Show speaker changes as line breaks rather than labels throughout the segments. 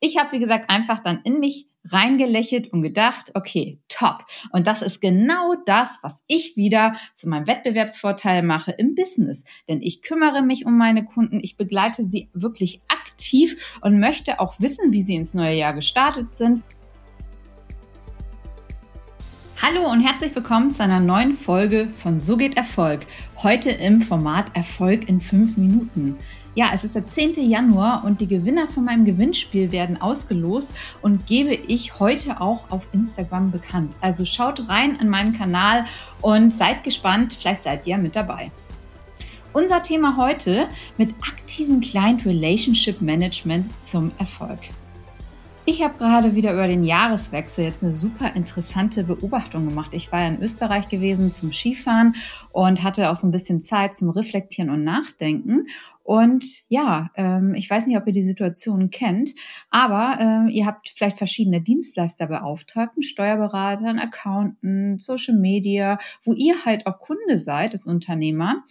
Ich habe, wie gesagt, einfach dann in mich reingelächelt und gedacht, okay, top. Und das ist genau das, was ich wieder zu meinem Wettbewerbsvorteil mache im Business. Denn ich kümmere mich um meine Kunden, ich begleite sie wirklich aktiv und möchte auch wissen, wie sie ins neue Jahr gestartet sind. Hallo und herzlich willkommen zu einer neuen Folge von So geht Erfolg. Heute im Format Erfolg in fünf Minuten. Ja, es ist der 10. Januar und die Gewinner von meinem Gewinnspiel werden ausgelost und gebe ich heute auch auf Instagram bekannt. Also schaut rein in meinen Kanal und seid gespannt, vielleicht seid ihr mit dabei. Unser Thema heute mit aktivem Client Relationship Management zum Erfolg. Ich habe gerade wieder über den Jahreswechsel jetzt eine super interessante Beobachtung gemacht. Ich war ja in Österreich gewesen zum Skifahren und hatte auch so ein bisschen Zeit zum Reflektieren und Nachdenken. Und ja, ähm, ich weiß nicht, ob ihr die Situation kennt, aber ähm, ihr habt vielleicht verschiedene Dienstleister beauftragten, Steuerberatern, Accountant, Social Media, wo ihr halt auch Kunde seid als Unternehmer.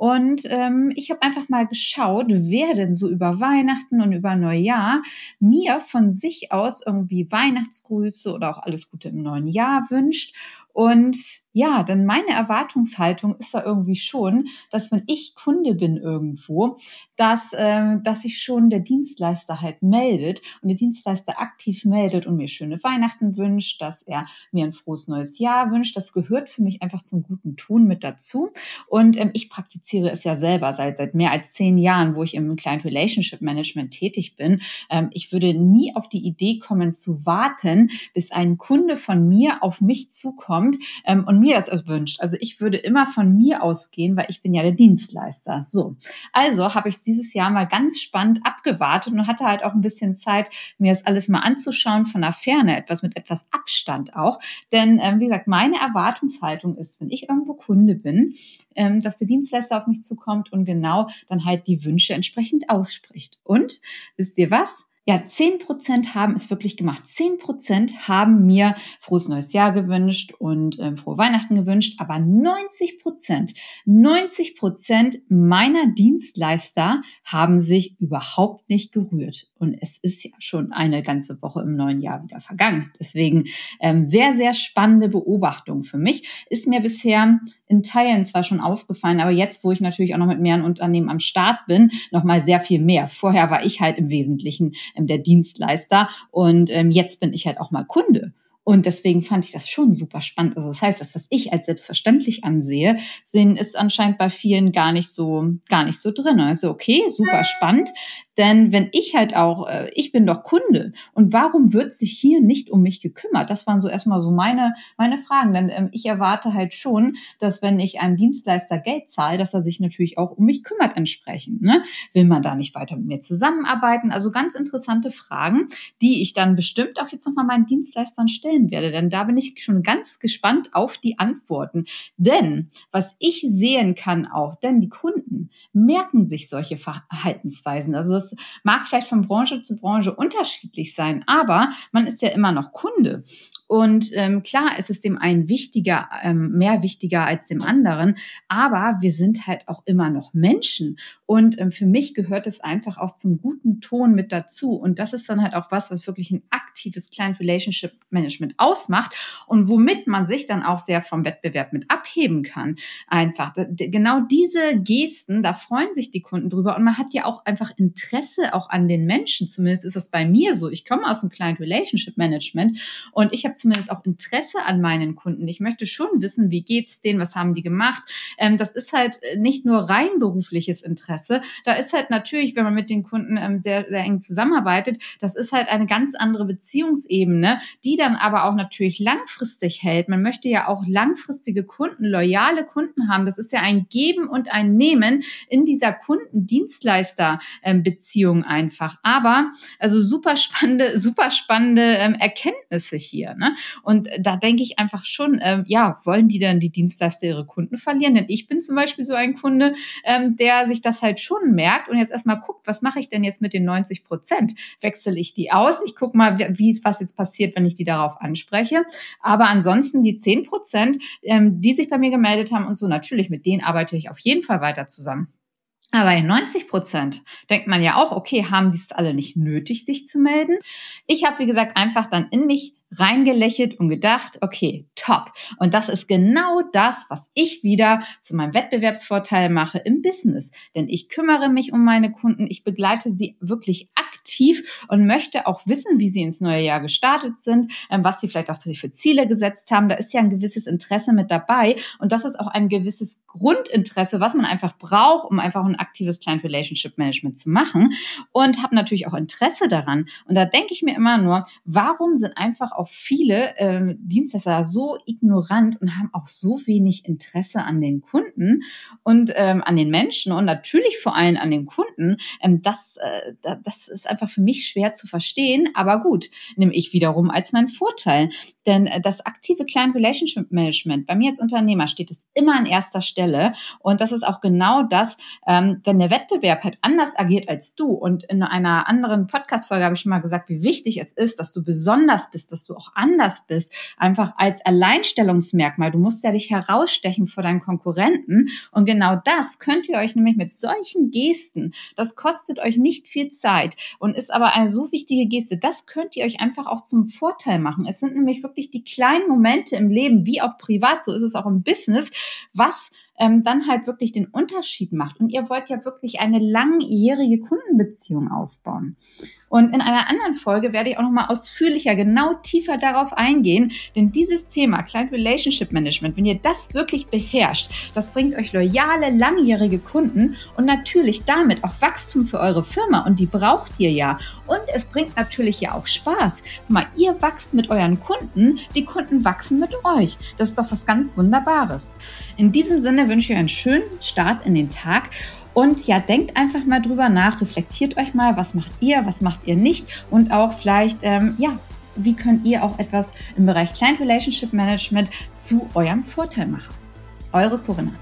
Und ähm, ich habe einfach mal geschaut, wer denn so über Weihnachten und über Neujahr mir von sich aus irgendwie Weihnachtsgrüße oder auch alles Gute im neuen Jahr wünscht. Und ja, denn meine Erwartungshaltung ist da irgendwie schon, dass wenn ich Kunde bin irgendwo, dass, äh, dass sich schon der Dienstleister halt meldet und der Dienstleister aktiv meldet und mir schöne Weihnachten wünscht, dass er mir ein frohes neues Jahr wünscht. Das gehört für mich einfach zum guten Ton mit dazu. Und ähm, ich praktiziere es ja selber seit, seit mehr als zehn Jahren, wo ich im Client Relationship Management tätig bin. Ähm, ich würde nie auf die Idee kommen zu warten, bis ein Kunde von mir auf mich zukommt ähm, und mir das wünscht. Also ich würde immer von mir ausgehen, weil ich bin ja der Dienstleister. So, also habe ich dieses Jahr mal ganz spannend abgewartet und hatte halt auch ein bisschen Zeit, mir das alles mal anzuschauen von der Ferne, etwas mit etwas Abstand auch. Denn ähm, wie gesagt, meine Erwartungshaltung ist, wenn ich irgendwo Kunde bin, ähm, dass der Dienstleister auf mich zukommt und genau dann halt die Wünsche entsprechend ausspricht. Und wisst ihr was? Ja, zehn Prozent haben es wirklich gemacht. Zehn Prozent haben mir frohes neues Jahr gewünscht und ähm, frohe Weihnachten gewünscht. Aber 90 Prozent, 90 Prozent meiner Dienstleister haben sich überhaupt nicht gerührt. Und es ist ja schon eine ganze Woche im neuen Jahr wieder vergangen. Deswegen ähm, sehr, sehr spannende Beobachtung für mich. Ist mir bisher in Teilen zwar schon aufgefallen, aber jetzt, wo ich natürlich auch noch mit mehreren Unternehmen am Start bin, noch mal sehr viel mehr. Vorher war ich halt im Wesentlichen ähm, der Dienstleister und ähm, jetzt bin ich halt auch mal Kunde. Und deswegen fand ich das schon super spannend. Also das heißt, das, was ich als selbstverständlich ansehe, sehen ist anscheinend bei vielen gar nicht so, gar nicht so drin. Also okay, super spannend. Denn wenn ich halt auch, äh, ich bin doch Kunde und warum wird sich hier nicht um mich gekümmert? Das waren so erstmal so meine, meine Fragen. Denn ähm, ich erwarte halt schon, dass wenn ich einem Dienstleister Geld zahle, dass er sich natürlich auch um mich kümmert entsprechend. Ne? Will man da nicht weiter mit mir zusammenarbeiten? Also ganz interessante Fragen, die ich dann bestimmt auch jetzt nochmal meinen Dienstleistern stellen werde. Denn da bin ich schon ganz gespannt auf die Antworten. Denn was ich sehen kann auch, denn die Kunden merken sich solche Verhaltensweisen. Also das mag vielleicht von Branche zu Branche unterschiedlich sein, aber man ist ja immer noch Kunde. Und ähm, klar, es ist dem einen wichtiger, ähm, mehr wichtiger als dem anderen, aber wir sind halt auch immer noch Menschen. Und ähm, für mich gehört es einfach auch zum guten Ton mit dazu. Und das ist dann halt auch was, was wirklich ein aktives Client Relationship Management ausmacht und womit man sich dann auch sehr vom Wettbewerb mit abheben kann. Einfach genau diese Gesten, da freuen sich die Kunden drüber und man hat ja auch einfach Interesse auch an den Menschen. Zumindest ist das bei mir so. Ich komme aus dem Client Relationship Management und ich habe zumindest auch Interesse an meinen Kunden. Ich möchte schon wissen, wie geht's denen, was haben die gemacht. Ähm, das ist halt nicht nur rein berufliches Interesse. Da ist halt natürlich, wenn man mit den Kunden ähm, sehr, sehr eng zusammenarbeitet, das ist halt eine ganz andere Beziehungsebene, die dann aber auch natürlich langfristig hält. Man möchte ja auch langfristige Kunden, loyale Kunden haben. Das ist ja ein Geben und ein Nehmen in dieser Kunden-Dienstleister-Beziehung einfach. Aber also super spannende, super spannende ähm, Erkenntnisse hier. Ne? Und da denke ich einfach schon, ähm, ja, wollen die dann die Dienstleister ihre Kunden verlieren? Denn ich bin zum Beispiel so ein Kunde, ähm, der sich das halt schon merkt und jetzt erstmal guckt, was mache ich denn jetzt mit den 90 Prozent? Wechsle ich die aus? Ich gucke mal, wie was jetzt passiert, wenn ich die darauf anspreche. Aber ansonsten die 10 Prozent, ähm, die sich bei mir gemeldet haben und so, natürlich, mit denen arbeite ich auf jeden Fall weiter zusammen. Aber bei 90 Prozent denkt man ja auch, okay, haben die es alle nicht nötig, sich zu melden? Ich habe, wie gesagt, einfach dann in mich reingelächelt und gedacht, okay, top. Und das ist genau das, was ich wieder zu meinem Wettbewerbsvorteil mache im Business. Denn ich kümmere mich um meine Kunden, ich begleite sie wirklich aktiv und möchte auch wissen, wie sie ins neue Jahr gestartet sind, ähm, was sie vielleicht auch für Ziele gesetzt haben. Da ist ja ein gewisses Interesse mit dabei und das ist auch ein gewisses Grundinteresse, was man einfach braucht, um einfach ein aktives Client Relationship Management zu machen und habe natürlich auch Interesse daran. Und da denke ich mir immer nur, warum sind einfach viele ähm, Dienstleister so ignorant und haben auch so wenig Interesse an den Kunden und ähm, an den Menschen und natürlich vor allem an den Kunden. Ähm, das, äh, das ist einfach für mich schwer zu verstehen, aber gut, nehme ich wiederum als mein Vorteil. Denn äh, das aktive Client Relationship Management, bei mir als Unternehmer steht es immer an erster Stelle. Und das ist auch genau das, ähm, wenn der Wettbewerb halt anders agiert als du. Und in einer anderen Podcast-Folge habe ich schon mal gesagt, wie wichtig es ist, dass du besonders bist, dass du auch anders bist, einfach als Alleinstellungsmerkmal. Du musst ja dich herausstechen vor deinen Konkurrenten. Und genau das könnt ihr euch nämlich mit solchen Gesten, das kostet euch nicht viel Zeit und ist aber eine so wichtige Geste, das könnt ihr euch einfach auch zum Vorteil machen. Es sind nämlich wirklich die kleinen Momente im Leben, wie auch privat, so ist es auch im Business, was ähm, dann halt wirklich den Unterschied macht. Und ihr wollt ja wirklich eine langjährige Kundenbeziehung aufbauen. Und in einer anderen Folge werde ich auch nochmal ausführlicher, genau tiefer darauf eingehen, denn dieses Thema Client Relationship Management, wenn ihr das wirklich beherrscht, das bringt euch loyale, langjährige Kunden und natürlich damit auch Wachstum für eure Firma und die braucht ihr ja. Und es bringt natürlich ja auch Spaß. Guck mal, ihr wachst mit euren Kunden, die Kunden wachsen mit euch. Das ist doch was ganz Wunderbares. In diesem Sinne wünsche ich einen schönen Start in den Tag und ja, denkt einfach mal drüber nach, reflektiert euch mal, was macht ihr, was macht ihr nicht und auch vielleicht, ähm, ja, wie könnt ihr auch etwas im Bereich Client Relationship Management zu eurem Vorteil machen. Eure Corinna.